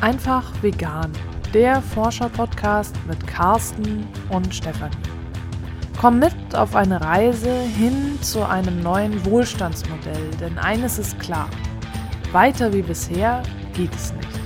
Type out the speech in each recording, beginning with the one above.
Einfach vegan, der Forscher-Podcast mit Carsten und Stefanie. Komm mit auf eine Reise hin zu einem neuen Wohlstandsmodell, denn eines ist klar, weiter wie bisher geht es nicht.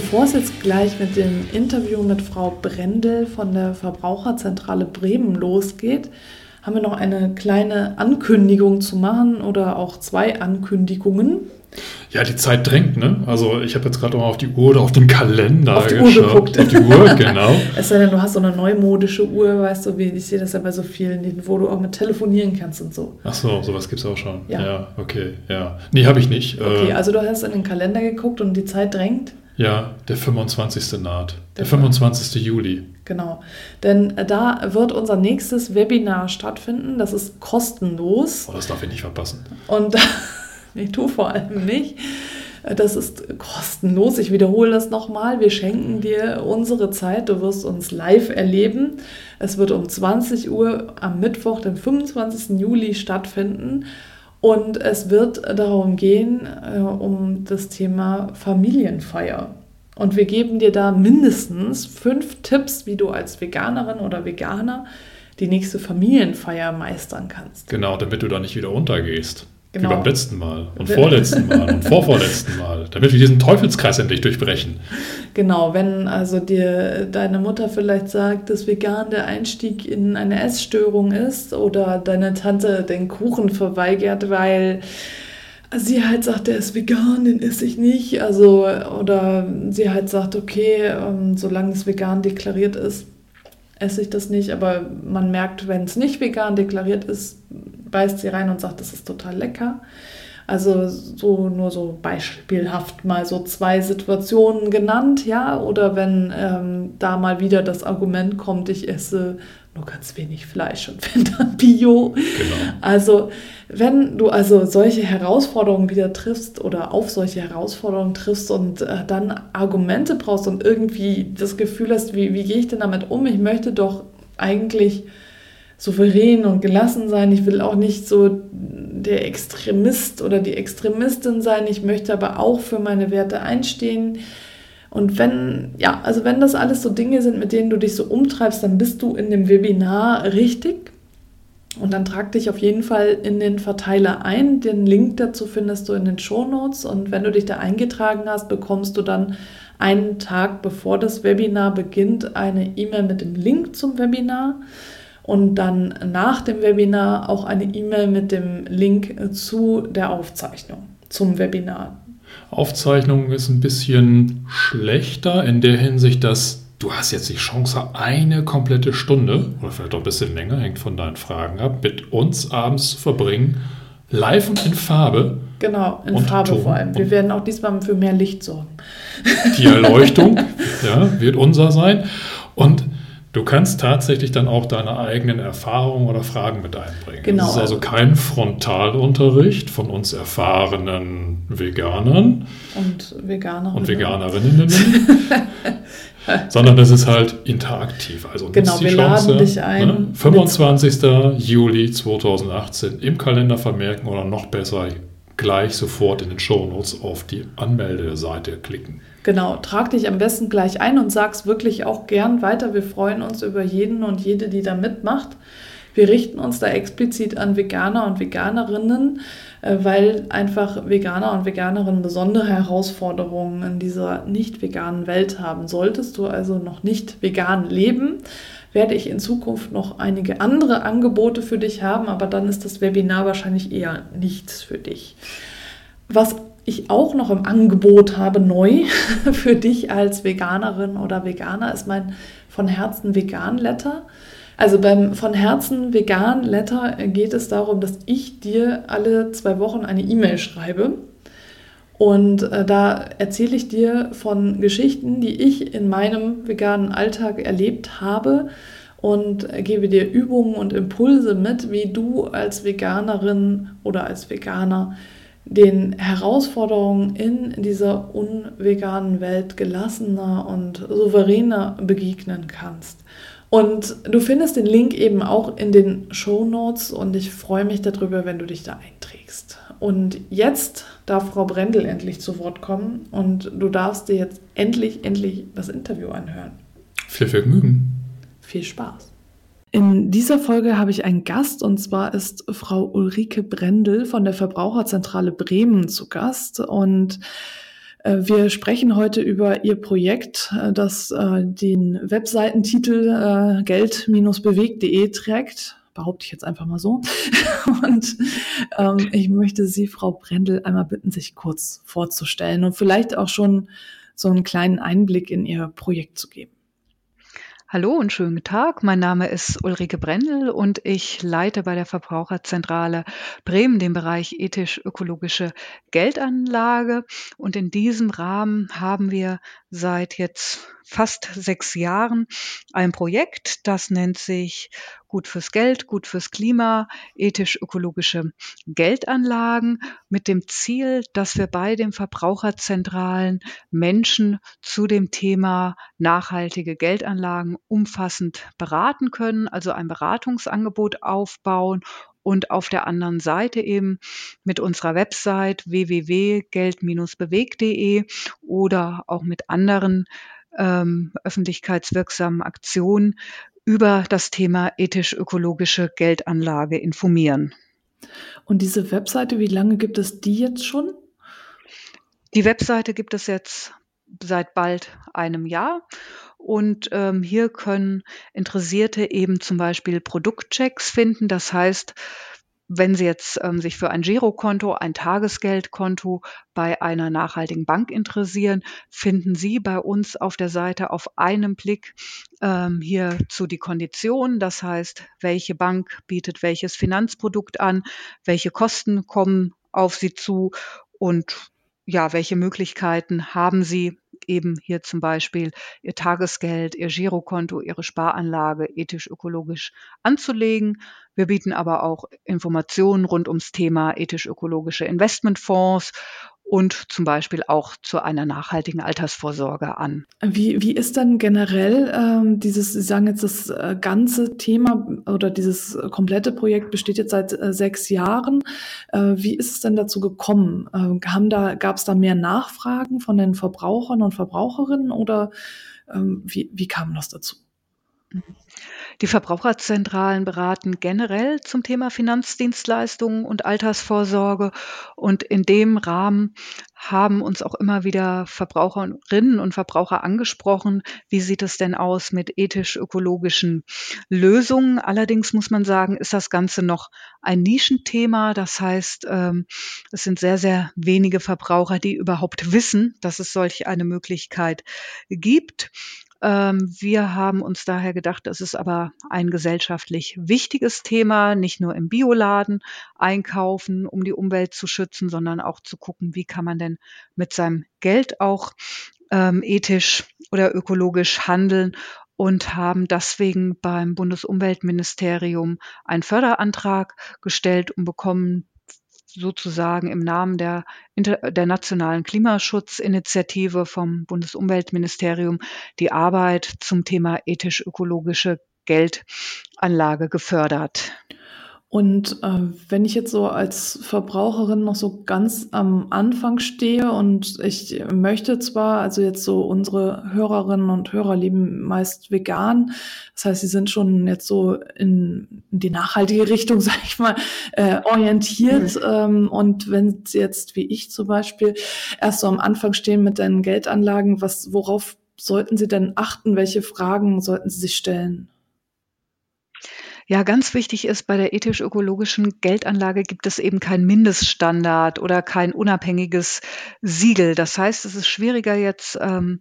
Bevor es jetzt gleich mit dem Interview mit Frau Brendel von der Verbraucherzentrale Bremen losgeht, haben wir noch eine kleine Ankündigung zu machen oder auch zwei Ankündigungen. Ja, die Zeit drängt, ne? Also ich habe jetzt gerade mal auf die Uhr oder auf den Kalender auf die geschaut. Uhr geguckt. Auf die Uhr, genau. es sei denn, du hast so eine neumodische Uhr, weißt du, wie ich sehe das ja bei so vielen, wo du auch mit telefonieren kannst und so. Ach so, sowas gibt es auch schon. Ja. ja, okay, ja. Nee, habe ich nicht. Okay, äh, also du hast in den Kalender geguckt und die Zeit drängt. Ja, der 25. naht. Der 25. Juli. Genau. Denn da wird unser nächstes Webinar stattfinden. Das ist kostenlos. Oh, das darf ich nicht verpassen. Und nee, tu vor allem nicht. Das ist kostenlos. Ich wiederhole das nochmal. Wir schenken dir unsere Zeit. Du wirst uns live erleben. Es wird um 20 Uhr am Mittwoch, den 25. Juli stattfinden. Und es wird darum gehen, äh, um das Thema Familienfeier. Und wir geben dir da mindestens fünf Tipps, wie du als Veganerin oder Veganer die nächste Familienfeier meistern kannst. Genau, damit du da nicht wieder untergehst. Genau. Wie beim letzten Mal und vorletzten Mal und vorvorletzten Mal, damit wir diesen Teufelskreis endlich durchbrechen. Genau, wenn also dir deine Mutter vielleicht sagt, dass vegan der Einstieg in eine Essstörung ist oder deine Tante den Kuchen verweigert, weil sie halt sagt, der ist vegan, den esse ich nicht. Also, oder sie halt sagt, okay, ähm, solange es vegan deklariert ist, esse ich das nicht. Aber man merkt, wenn es nicht vegan deklariert ist, beißt sie rein und sagt, das ist total lecker. Also so nur so beispielhaft mal so zwei Situationen genannt, ja, oder wenn ähm, da mal wieder das Argument kommt, ich esse nur ganz wenig Fleisch und wenn dann Bio. Genau. Also wenn du also solche Herausforderungen wieder triffst oder auf solche Herausforderungen triffst und äh, dann Argumente brauchst und irgendwie das Gefühl hast, wie, wie gehe ich denn damit um? Ich möchte doch eigentlich souverän und gelassen sein. Ich will auch nicht so der Extremist oder die Extremistin sein. Ich möchte aber auch für meine Werte einstehen. Und wenn, ja, also wenn das alles so Dinge sind, mit denen du dich so umtreibst, dann bist du in dem Webinar richtig. Und dann trag dich auf jeden Fall in den Verteiler ein. Den Link dazu findest du in den Show Notes. Und wenn du dich da eingetragen hast, bekommst du dann einen Tag bevor das Webinar beginnt eine E-Mail mit dem Link zum Webinar und dann nach dem Webinar auch eine E-Mail mit dem Link zu der Aufzeichnung, zum Webinar. Aufzeichnung ist ein bisschen schlechter in der Hinsicht, dass du hast jetzt die Chance, eine komplette Stunde oder vielleicht auch ein bisschen länger, hängt von deinen Fragen ab, mit uns abends zu verbringen, live und in Farbe. Genau, in Farbe Ton. vor allem. Wir werden auch diesmal für mehr Licht sorgen. Die Erleuchtung ja, wird unser sein. Und Du kannst tatsächlich dann auch deine eigenen Erfahrungen oder Fragen mit einbringen. Genau. Das ist also kein Frontalunterricht von uns erfahrenen Veganern und Veganerinnen, und Veganerinnen sondern es ist halt interaktiv. Also genau, die wir Chance, laden dich ein. Ne? 25. Juli 2018 im Kalender vermerken oder noch besser gleich sofort in den Show Notes auf die Anmeldeseite klicken. Genau, trag dich am besten gleich ein und sag's wirklich auch gern weiter. Wir freuen uns über jeden und jede, die da mitmacht. Wir richten uns da explizit an Veganer und Veganerinnen, äh, weil einfach Veganer und Veganerinnen besondere Herausforderungen in dieser nicht veganen Welt haben. Solltest du also noch nicht vegan leben, werde ich in Zukunft noch einige andere Angebote für dich haben, aber dann ist das Webinar wahrscheinlich eher nichts für dich. Was ich auch noch im Angebot habe, neu für dich als Veganerin oder Veganer, ist mein von Herzen Vegan Letter. Also beim von Herzen Vegan Letter geht es darum, dass ich dir alle zwei Wochen eine E-Mail schreibe. Und äh, da erzähle ich dir von Geschichten, die ich in meinem veganen Alltag erlebt habe und gebe dir Übungen und Impulse mit, wie du als Veganerin oder als Veganer den Herausforderungen in dieser unveganen Welt gelassener und souveräner begegnen kannst. Und du findest den Link eben auch in den Show Notes und ich freue mich darüber, wenn du dich da einträgst. Und jetzt darf Frau Brendel endlich zu Wort kommen und du darfst dir jetzt endlich, endlich das Interview anhören. Viel Vergnügen. Viel Spaß. In dieser Folge habe ich einen Gast und zwar ist Frau Ulrike Brendel von der Verbraucherzentrale Bremen zu Gast und wir sprechen heute über Ihr Projekt, äh, das äh, den Webseitentitel geld-bewegt.de trägt. Behaupte ich jetzt einfach mal so. Und ähm, ich möchte Sie, Frau Brendel, einmal bitten, sich kurz vorzustellen und vielleicht auch schon so einen kleinen Einblick in Ihr Projekt zu geben. Hallo und schönen Tag. Mein Name ist Ulrike Brendel und ich leite bei der Verbraucherzentrale Bremen den Bereich ethisch-ökologische Geldanlage. Und in diesem Rahmen haben wir seit jetzt fast sechs Jahren ein Projekt, das nennt sich Gut fürs Geld, gut fürs Klima, ethisch-ökologische Geldanlagen mit dem Ziel, dass wir bei den Verbraucherzentralen Menschen zu dem Thema nachhaltige Geldanlagen umfassend beraten können, also ein Beratungsangebot aufbauen und auf der anderen Seite eben mit unserer Website www.geld-bewegt.de oder auch mit anderen ähm, öffentlichkeitswirksamen Aktionen über das Thema ethisch-ökologische Geldanlage informieren. Und diese Webseite, wie lange gibt es die jetzt schon? Die Webseite gibt es jetzt seit bald einem Jahr. Und ähm, hier können Interessierte eben zum Beispiel Produktchecks finden. Das heißt, wenn Sie jetzt ähm, sich für ein Girokonto, ein Tagesgeldkonto bei einer nachhaltigen Bank interessieren, finden Sie bei uns auf der Seite auf einem Blick ähm, hierzu die Konditionen. Das heißt, welche Bank bietet welches Finanzprodukt an, welche Kosten kommen auf Sie zu und ja, welche Möglichkeiten haben Sie eben hier zum Beispiel Ihr Tagesgeld, Ihr Girokonto, Ihre Sparanlage ethisch-ökologisch anzulegen. Wir bieten aber auch Informationen rund ums Thema ethisch-ökologische Investmentfonds und zum Beispiel auch zu einer nachhaltigen Altersvorsorge an. Wie, wie ist dann generell ähm, dieses, Sie sagen jetzt, das äh, ganze Thema oder dieses komplette Projekt besteht jetzt seit äh, sechs Jahren. Äh, wie ist es denn dazu gekommen? Äh, haben da, gab es da mehr Nachfragen von den Verbrauchern und Verbraucherinnen oder ähm, wie, wie kam das dazu? Mhm. Die Verbraucherzentralen beraten generell zum Thema Finanzdienstleistungen und Altersvorsorge. Und in dem Rahmen haben uns auch immer wieder Verbraucherinnen und Verbraucher angesprochen, wie sieht es denn aus mit ethisch-ökologischen Lösungen. Allerdings muss man sagen, ist das Ganze noch ein Nischenthema. Das heißt, ähm, es sind sehr, sehr wenige Verbraucher, die überhaupt wissen, dass es solch eine Möglichkeit gibt. Ähm, wir haben uns daher gedacht, das ist aber ein gesellschaftlich wichtiges Thema, nicht nur im Bioladen einkaufen, um die Umwelt zu schützen, sondern auch zu gucken, wie kann man denn mit seinem Geld auch ähm, ethisch oder ökologisch handeln und haben deswegen beim Bundesumweltministerium einen Förderantrag gestellt und bekommen sozusagen im Namen der, der nationalen Klimaschutzinitiative vom Bundesumweltministerium die Arbeit zum Thema ethisch-ökologische Geldanlage gefördert. Und äh, wenn ich jetzt so als Verbraucherin noch so ganz am Anfang stehe und ich möchte zwar, also jetzt so unsere Hörerinnen und Hörer leben meist vegan, das heißt, sie sind schon jetzt so in die nachhaltige Richtung, sag ich mal, äh, orientiert. Mhm. Ähm, und wenn sie jetzt, wie ich zum Beispiel, erst so am Anfang stehen mit deinen Geldanlagen, was, worauf sollten sie denn achten? Welche Fragen sollten sie sich stellen? Ja, ganz wichtig ist, bei der ethisch-ökologischen Geldanlage gibt es eben keinen Mindeststandard oder kein unabhängiges Siegel. Das heißt, es ist schwieriger jetzt ähm,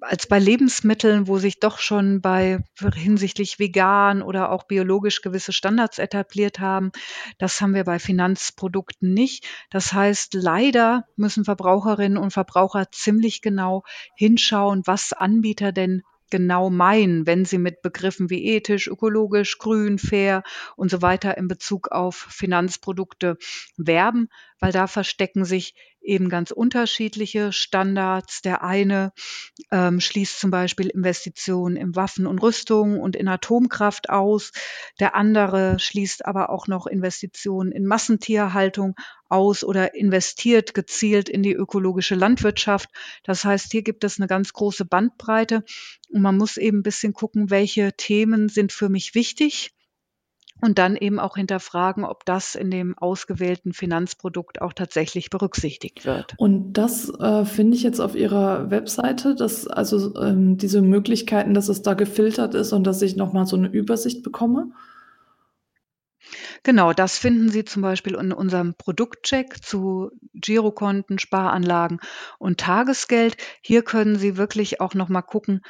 als bei Lebensmitteln, wo sich doch schon bei hinsichtlich vegan oder auch biologisch gewisse Standards etabliert haben. Das haben wir bei Finanzprodukten nicht. Das heißt, leider müssen Verbraucherinnen und Verbraucher ziemlich genau hinschauen, was Anbieter denn genau meinen, wenn sie mit Begriffen wie ethisch, ökologisch, grün, fair und so weiter in Bezug auf Finanzprodukte werben, weil da verstecken sich eben ganz unterschiedliche Standards. Der eine ähm, schließt zum Beispiel Investitionen in Waffen und Rüstung und in Atomkraft aus. Der andere schließt aber auch noch Investitionen in Massentierhaltung aus oder investiert gezielt in die ökologische Landwirtschaft. Das heißt, hier gibt es eine ganz große Bandbreite und man muss eben ein bisschen gucken, welche Themen sind für mich wichtig und dann eben auch hinterfragen, ob das in dem ausgewählten Finanzprodukt auch tatsächlich berücksichtigt wird. Und das äh, finde ich jetzt auf Ihrer Webseite, dass also ähm, diese Möglichkeiten, dass es da gefiltert ist und dass ich nochmal so eine Übersicht bekomme. Genau, das finden Sie zum Beispiel in unserem Produktcheck zu Girokonten, Sparanlagen und Tagesgeld. Hier können Sie wirklich auch noch mal gucken,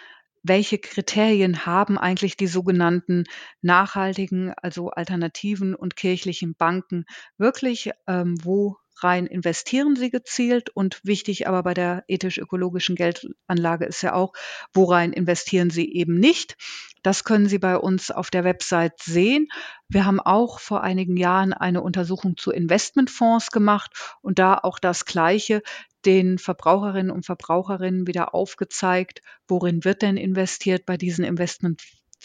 welche Kriterien haben eigentlich die sogenannten nachhaltigen, also alternativen und kirchlichen Banken wirklich? Ähm, wo rein investieren sie gezielt? Und wichtig aber bei der ethisch-ökologischen Geldanlage ist ja auch, worein investieren sie eben nicht? Das können Sie bei uns auf der Website sehen. Wir haben auch vor einigen Jahren eine Untersuchung zu Investmentfonds gemacht und da auch das Gleiche den Verbraucherinnen und Verbraucherinnen wieder aufgezeigt, worin wird denn investiert bei diesen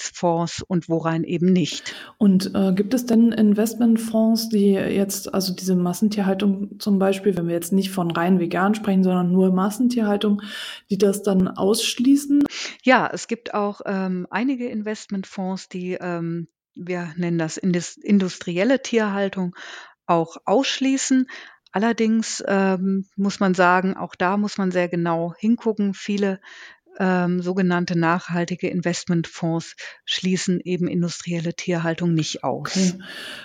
Investmentfonds und worein eben nicht. Und äh, gibt es denn Investmentfonds, die jetzt, also diese Massentierhaltung zum Beispiel, wenn wir jetzt nicht von rein vegan sprechen, sondern nur Massentierhaltung, die das dann ausschließen? Ja, es gibt auch ähm, einige Investmentfonds, die ähm, wir nennen das industrielle Tierhaltung, auch ausschließen. Allerdings ähm, muss man sagen, auch da muss man sehr genau hingucken. Viele ähm, sogenannte nachhaltige Investmentfonds schließen eben industrielle Tierhaltung nicht aus. Okay.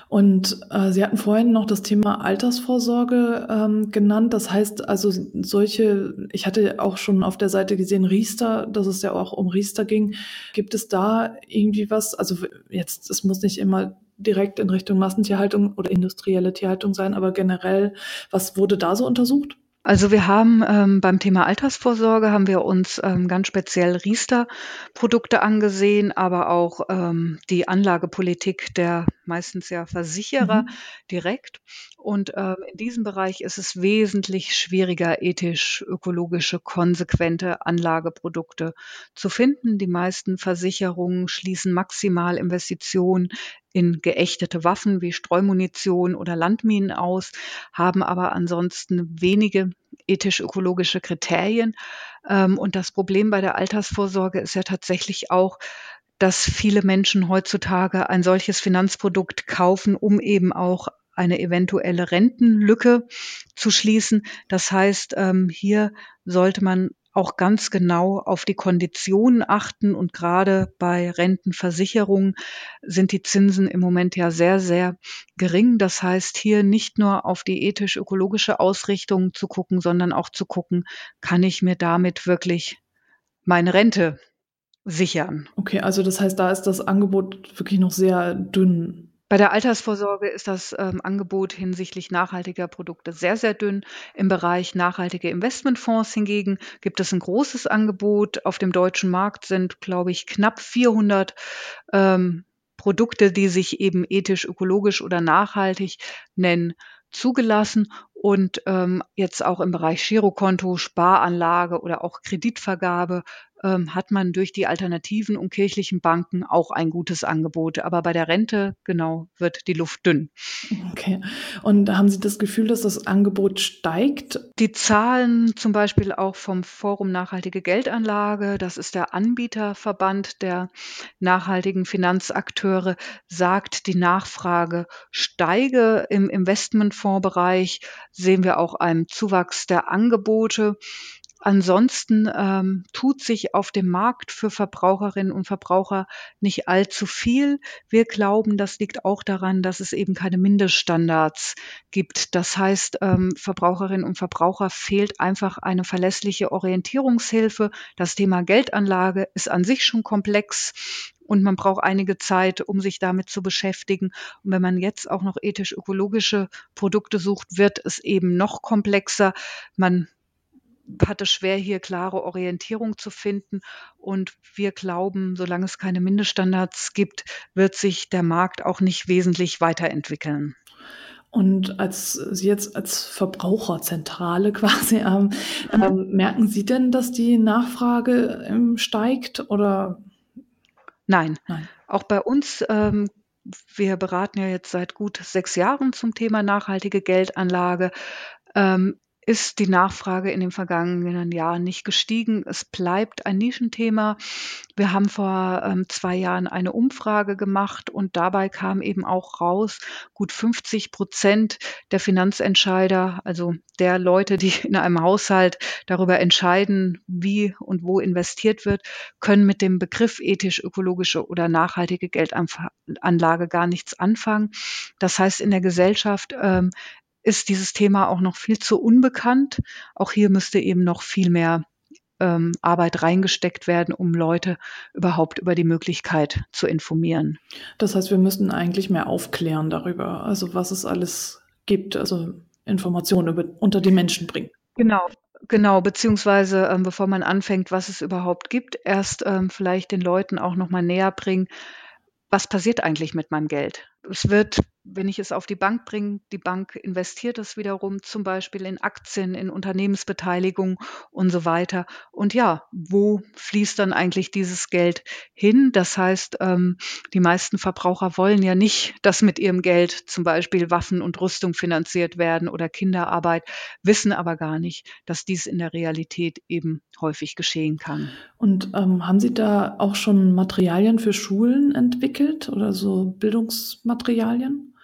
Und äh, Sie hatten vorhin noch das Thema Altersvorsorge ähm, genannt. Das heißt also solche, ich hatte auch schon auf der Seite gesehen, Riester, dass es ja auch um Riester ging. Gibt es da irgendwie was? Also jetzt, es muss nicht immer direkt in Richtung Massentierhaltung oder industrielle Tierhaltung sein, aber generell, was wurde da so untersucht? Also wir haben ähm, beim Thema Altersvorsorge haben wir uns ähm, ganz speziell Riester-Produkte angesehen, aber auch ähm, die Anlagepolitik der meistens ja Versicherer mhm. direkt. Und ähm, in diesem Bereich ist es wesentlich schwieriger, ethisch, ökologische, konsequente Anlageprodukte zu finden. Die meisten Versicherungen schließen maximal Investitionen in geächtete Waffen wie Streumunition oder Landminen aus, haben aber ansonsten wenige ethisch-ökologische Kriterien. Ähm, und das Problem bei der Altersvorsorge ist ja tatsächlich auch, dass viele Menschen heutzutage ein solches Finanzprodukt kaufen, um eben auch eine eventuelle Rentenlücke zu schließen. Das heißt, ähm, hier sollte man auch ganz genau auf die Konditionen achten. Und gerade bei Rentenversicherungen sind die Zinsen im Moment ja sehr, sehr gering. Das heißt, hier nicht nur auf die ethisch-ökologische Ausrichtung zu gucken, sondern auch zu gucken, kann ich mir damit wirklich meine Rente sichern. Okay, also das heißt, da ist das Angebot wirklich noch sehr dünn. Bei der Altersvorsorge ist das ähm, Angebot hinsichtlich nachhaltiger Produkte sehr, sehr dünn. Im Bereich nachhaltige Investmentfonds hingegen gibt es ein großes Angebot. Auf dem deutschen Markt sind, glaube ich, knapp 400 ähm, Produkte, die sich eben ethisch, ökologisch oder nachhaltig nennen, zugelassen und ähm, jetzt auch im Bereich Girokonto, Sparanlage oder auch Kreditvergabe ähm, hat man durch die alternativen und kirchlichen Banken auch ein gutes Angebot. Aber bei der Rente, genau, wird die Luft dünn. Okay. Und haben Sie das Gefühl, dass das Angebot steigt? Die Zahlen zum Beispiel auch vom Forum Nachhaltige Geldanlage, das ist der Anbieterverband der nachhaltigen Finanzakteure, sagt, die Nachfrage steige. Im Investmentfondsbereich sehen wir auch einen Zuwachs der Angebote. Ansonsten ähm, tut sich auf dem Markt für Verbraucherinnen und Verbraucher nicht allzu viel. Wir glauben, das liegt auch daran, dass es eben keine Mindeststandards gibt. Das heißt, ähm, Verbraucherinnen und Verbraucher fehlt einfach eine verlässliche Orientierungshilfe. Das Thema Geldanlage ist an sich schon komplex und man braucht einige Zeit, um sich damit zu beschäftigen. Und wenn man jetzt auch noch ethisch-ökologische Produkte sucht, wird es eben noch komplexer. Man hatte schwer, hier klare Orientierung zu finden. Und wir glauben, solange es keine Mindeststandards gibt, wird sich der Markt auch nicht wesentlich weiterentwickeln. Und als Sie jetzt als Verbraucherzentrale quasi ähm, mhm. ähm, merken Sie denn, dass die Nachfrage ähm, steigt oder? Nein. Nein. Auch bei uns ähm, wir beraten ja jetzt seit gut sechs Jahren zum Thema nachhaltige Geldanlage. Ähm, ist die Nachfrage in den vergangenen Jahren nicht gestiegen. Es bleibt ein Nischenthema. Wir haben vor ähm, zwei Jahren eine Umfrage gemacht und dabei kam eben auch raus, gut 50 Prozent der Finanzentscheider, also der Leute, die in einem Haushalt darüber entscheiden, wie und wo investiert wird, können mit dem Begriff ethisch-ökologische oder nachhaltige Geldanlage gar nichts anfangen. Das heißt, in der Gesellschaft ähm, ist dieses Thema auch noch viel zu unbekannt. Auch hier müsste eben noch viel mehr ähm, Arbeit reingesteckt werden, um Leute überhaupt über die Möglichkeit zu informieren. Das heißt, wir müssten eigentlich mehr aufklären darüber, also was es alles gibt, also Informationen über, unter die Menschen bringen. Genau, Genau, beziehungsweise ähm, bevor man anfängt, was es überhaupt gibt, erst ähm, vielleicht den Leuten auch nochmal näher bringen, was passiert eigentlich mit meinem Geld? Es wird wenn ich es auf die Bank bringe, die Bank investiert es wiederum zum Beispiel in Aktien, in Unternehmensbeteiligung und so weiter. Und ja, wo fließt dann eigentlich dieses Geld hin? Das heißt, ähm, die meisten Verbraucher wollen ja nicht, dass mit ihrem Geld zum Beispiel Waffen und Rüstung finanziert werden oder Kinderarbeit, wissen aber gar nicht, dass dies in der Realität eben häufig geschehen kann. Und ähm, haben Sie da auch schon Materialien für Schulen entwickelt oder so Bildungsmaterialien?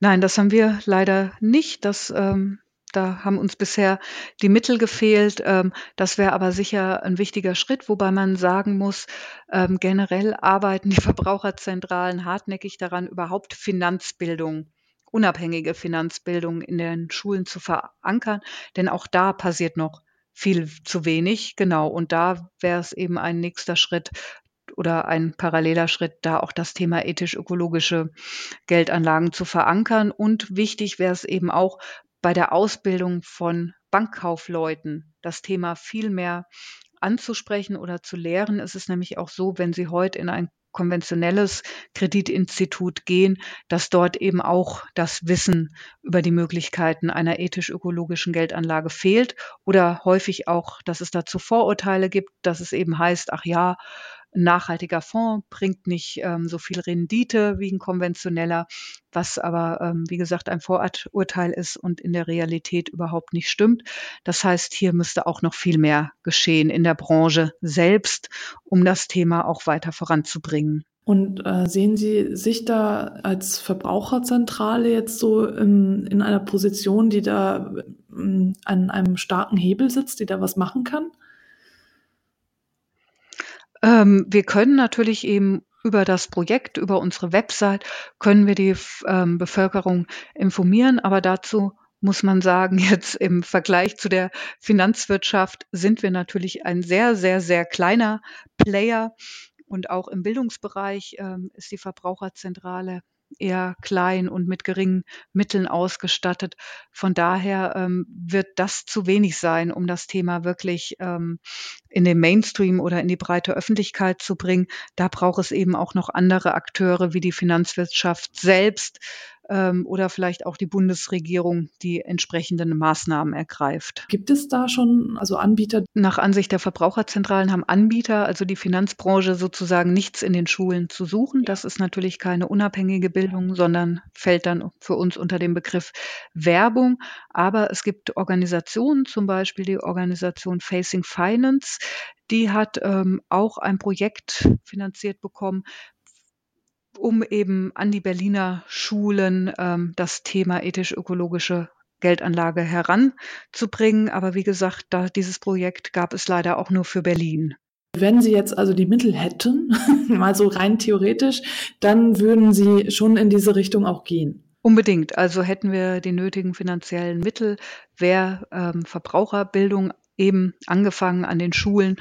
Nein, das haben wir leider nicht. Das, ähm, da haben uns bisher die Mittel gefehlt. Ähm, das wäre aber sicher ein wichtiger Schritt, wobei man sagen muss, ähm, generell arbeiten die Verbraucherzentralen hartnäckig daran, überhaupt Finanzbildung unabhängige Finanzbildung in den Schulen zu verankern, denn auch da passiert noch viel zu wenig. Genau, und da wäre es eben ein nächster Schritt, oder ein paralleler Schritt, da auch das Thema ethisch-ökologische Geldanlagen zu verankern. Und wichtig wäre es eben auch bei der Ausbildung von Bankkaufleuten, das Thema viel mehr anzusprechen oder zu lehren. Es ist nämlich auch so, wenn Sie heute in ein konventionelles Kreditinstitut gehen, dass dort eben auch das Wissen über die Möglichkeiten einer ethisch-ökologischen Geldanlage fehlt oder häufig auch, dass es dazu Vorurteile gibt, dass es eben heißt, ach ja, ein nachhaltiger Fonds bringt nicht ähm, so viel Rendite wie ein konventioneller, was aber, ähm, wie gesagt, ein Vorurteil ist und in der Realität überhaupt nicht stimmt. Das heißt, hier müsste auch noch viel mehr geschehen in der Branche selbst, um das Thema auch weiter voranzubringen. Und äh, sehen Sie sich da als Verbraucherzentrale jetzt so in, in einer Position, die da ähm, an einem starken Hebel sitzt, die da was machen kann? Ähm, wir können natürlich eben über das Projekt, über unsere Website, können wir die ähm, Bevölkerung informieren, aber dazu muss man sagen, jetzt im Vergleich zu der Finanzwirtschaft sind wir natürlich ein sehr, sehr, sehr kleiner Player. Und auch im Bildungsbereich ähm, ist die Verbraucherzentrale eher klein und mit geringen Mitteln ausgestattet. Von daher ähm, wird das zu wenig sein, um das Thema wirklich ähm, in den Mainstream oder in die breite Öffentlichkeit zu bringen. Da braucht es eben auch noch andere Akteure wie die Finanzwirtschaft selbst, ähm, oder vielleicht auch die Bundesregierung, die entsprechenden Maßnahmen ergreift. Gibt es da schon also Anbieter? Nach Ansicht der Verbraucherzentralen haben Anbieter, also die Finanzbranche sozusagen nichts in den Schulen zu suchen. Das ist natürlich keine unabhängige Bildung, sondern fällt dann für uns unter den Begriff Werbung. Aber es gibt Organisationen, zum Beispiel die Organisation Facing Finance, die hat ähm, auch ein Projekt finanziert bekommen, um eben an die Berliner Schulen ähm, das Thema ethisch-ökologische Geldanlage heranzubringen. Aber wie gesagt, da dieses Projekt gab es leider auch nur für Berlin. Wenn Sie jetzt also die Mittel hätten, mal so rein theoretisch, dann würden Sie schon in diese Richtung auch gehen. Unbedingt. Also hätten wir die nötigen finanziellen Mittel, wäre ähm, Verbraucherbildung eben angefangen an den Schulen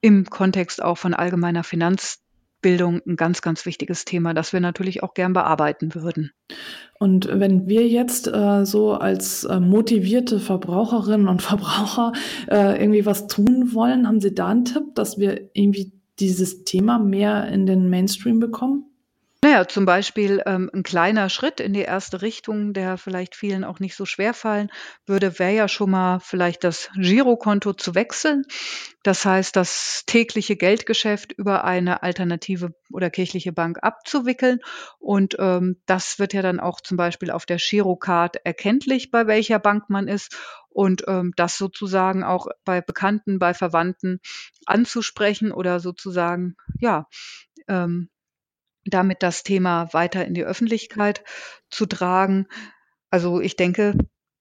im Kontext auch von allgemeiner Finanz Bildung ein ganz, ganz wichtiges Thema, das wir natürlich auch gern bearbeiten würden. Und wenn wir jetzt äh, so als äh, motivierte Verbraucherinnen und Verbraucher äh, irgendwie was tun wollen, haben Sie da einen Tipp, dass wir irgendwie dieses Thema mehr in den Mainstream bekommen? Naja, zum Beispiel ähm, 'n kleiner Schritt in die erste Richtung, der vielleicht vielen auch nicht so schwer fallen würde, wäre ja schon mal vielleicht das Girokonto zu wechseln. Das heißt, das tägliche Geldgeschäft über eine alternative oder kirchliche Bank abzuwickeln. Und, ähm, das wird ja dann auch zum Beispiel auf der Girocard erkenntlich, bei welcher Bank man ist und, ähm, das sozusagen auch bei Bekannten, bei Verwandten anzusprechen oder sozusagen, ja, ähm damit das Thema weiter in die Öffentlichkeit zu tragen. Also ich denke,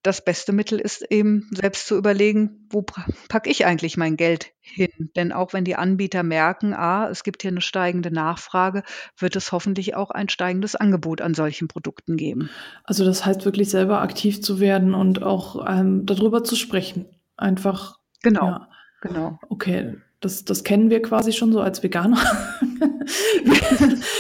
das beste Mittel ist eben selbst zu überlegen, wo packe ich eigentlich mein Geld hin? Denn auch wenn die Anbieter merken, ah, es gibt hier eine steigende Nachfrage, wird es hoffentlich auch ein steigendes Angebot an solchen Produkten geben. Also das heißt wirklich selber aktiv zu werden und auch ähm, darüber zu sprechen. Einfach. Genau. Ja. Genau. Okay, das, das kennen wir quasi schon so als Veganer.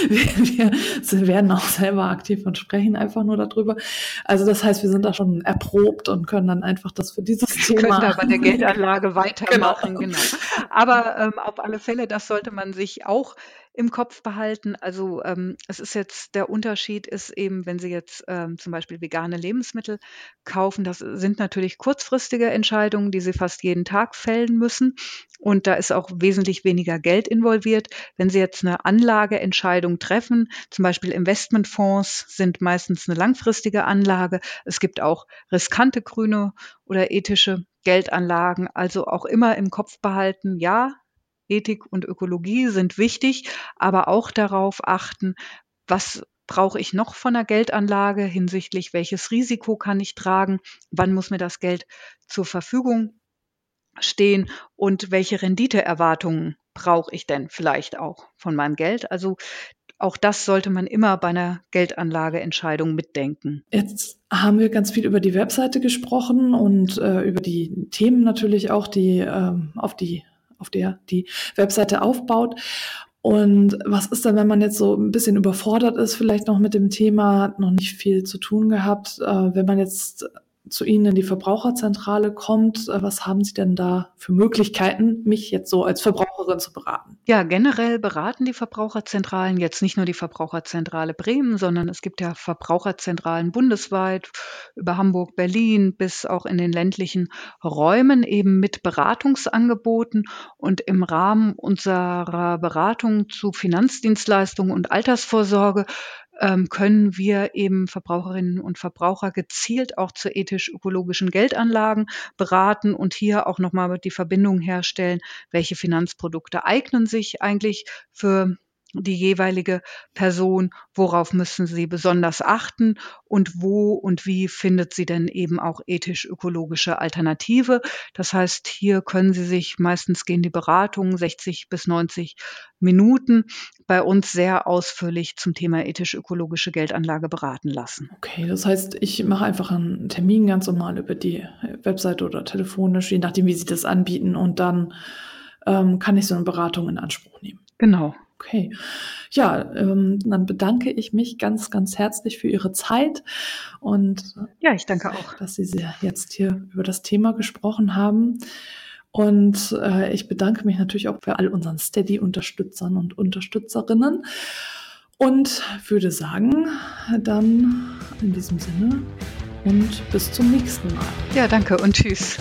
wir, wir, werden auch selber aktiv und sprechen einfach nur darüber. Also das heißt, wir sind da schon erprobt und können dann einfach das für dieses Thema. Können da bei der Geldanlage weitermachen, genau. genau. Aber ähm, auf alle Fälle, das sollte man sich auch im Kopf behalten. Also ähm, es ist jetzt, der Unterschied ist eben, wenn Sie jetzt ähm, zum Beispiel vegane Lebensmittel kaufen, das sind natürlich kurzfristige Entscheidungen, die Sie fast jeden Tag fällen müssen. Und da ist auch wesentlich weniger Geld involviert. Wenn Sie jetzt eine Anlageentscheidung treffen, zum Beispiel Investmentfonds sind meistens eine langfristige Anlage. Es gibt auch riskante grüne oder ethische Geldanlagen. Also auch immer im Kopf behalten, ja, Ethik und Ökologie sind wichtig, aber auch darauf achten, was brauche ich noch von der Geldanlage hinsichtlich welches Risiko kann ich tragen, wann muss mir das Geld zur Verfügung stehen und welche Renditeerwartungen brauche ich denn vielleicht auch von meinem Geld. Also auch das sollte man immer bei einer Geldanlageentscheidung mitdenken. Jetzt haben wir ganz viel über die Webseite gesprochen und äh, über die Themen natürlich auch, die äh, auf die auf der die Webseite aufbaut. Und was ist denn, wenn man jetzt so ein bisschen überfordert ist, vielleicht noch mit dem Thema, noch nicht viel zu tun gehabt, äh, wenn man jetzt zu Ihnen in die Verbraucherzentrale kommt. Äh, was haben Sie denn da für Möglichkeiten, mich jetzt so als Verbraucherin zu beraten? Ja, generell beraten die Verbraucherzentralen jetzt nicht nur die Verbraucherzentrale Bremen, sondern es gibt ja Verbraucherzentralen bundesweit über Hamburg, Berlin bis auch in den ländlichen Räumen eben mit Beratungsangeboten. Und im Rahmen unserer Beratung zu Finanzdienstleistungen und Altersvorsorge ähm, können wir eben Verbraucherinnen und Verbraucher gezielt auch zu ethisch-ökologischen Geldanlagen beraten und hier auch nochmal die Verbindung herstellen, welche Finanzprodukte eignen sich eigentlich für die jeweilige Person, worauf müssen sie besonders achten und wo und wie findet sie denn eben auch ethisch-ökologische Alternative. Das heißt, hier können Sie sich, meistens gehen die Beratungen 60 bis 90 Minuten, bei uns sehr ausführlich zum Thema ethisch-ökologische Geldanlage beraten lassen. Okay, das heißt, ich mache einfach einen Termin ganz normal über die Webseite oder telefonisch, je nachdem, wie Sie das anbieten und dann ähm, kann ich so eine Beratung in Anspruch nehmen. Genau. Okay. Ja, ähm, dann bedanke ich mich ganz, ganz herzlich für Ihre Zeit und ja, ich danke auch, dass Sie jetzt hier über das Thema gesprochen haben. Und äh, ich bedanke mich natürlich auch für all unseren Steady-Unterstützern und Unterstützerinnen und würde sagen, dann in diesem Sinne und bis zum nächsten Mal. Ja, danke und tschüss.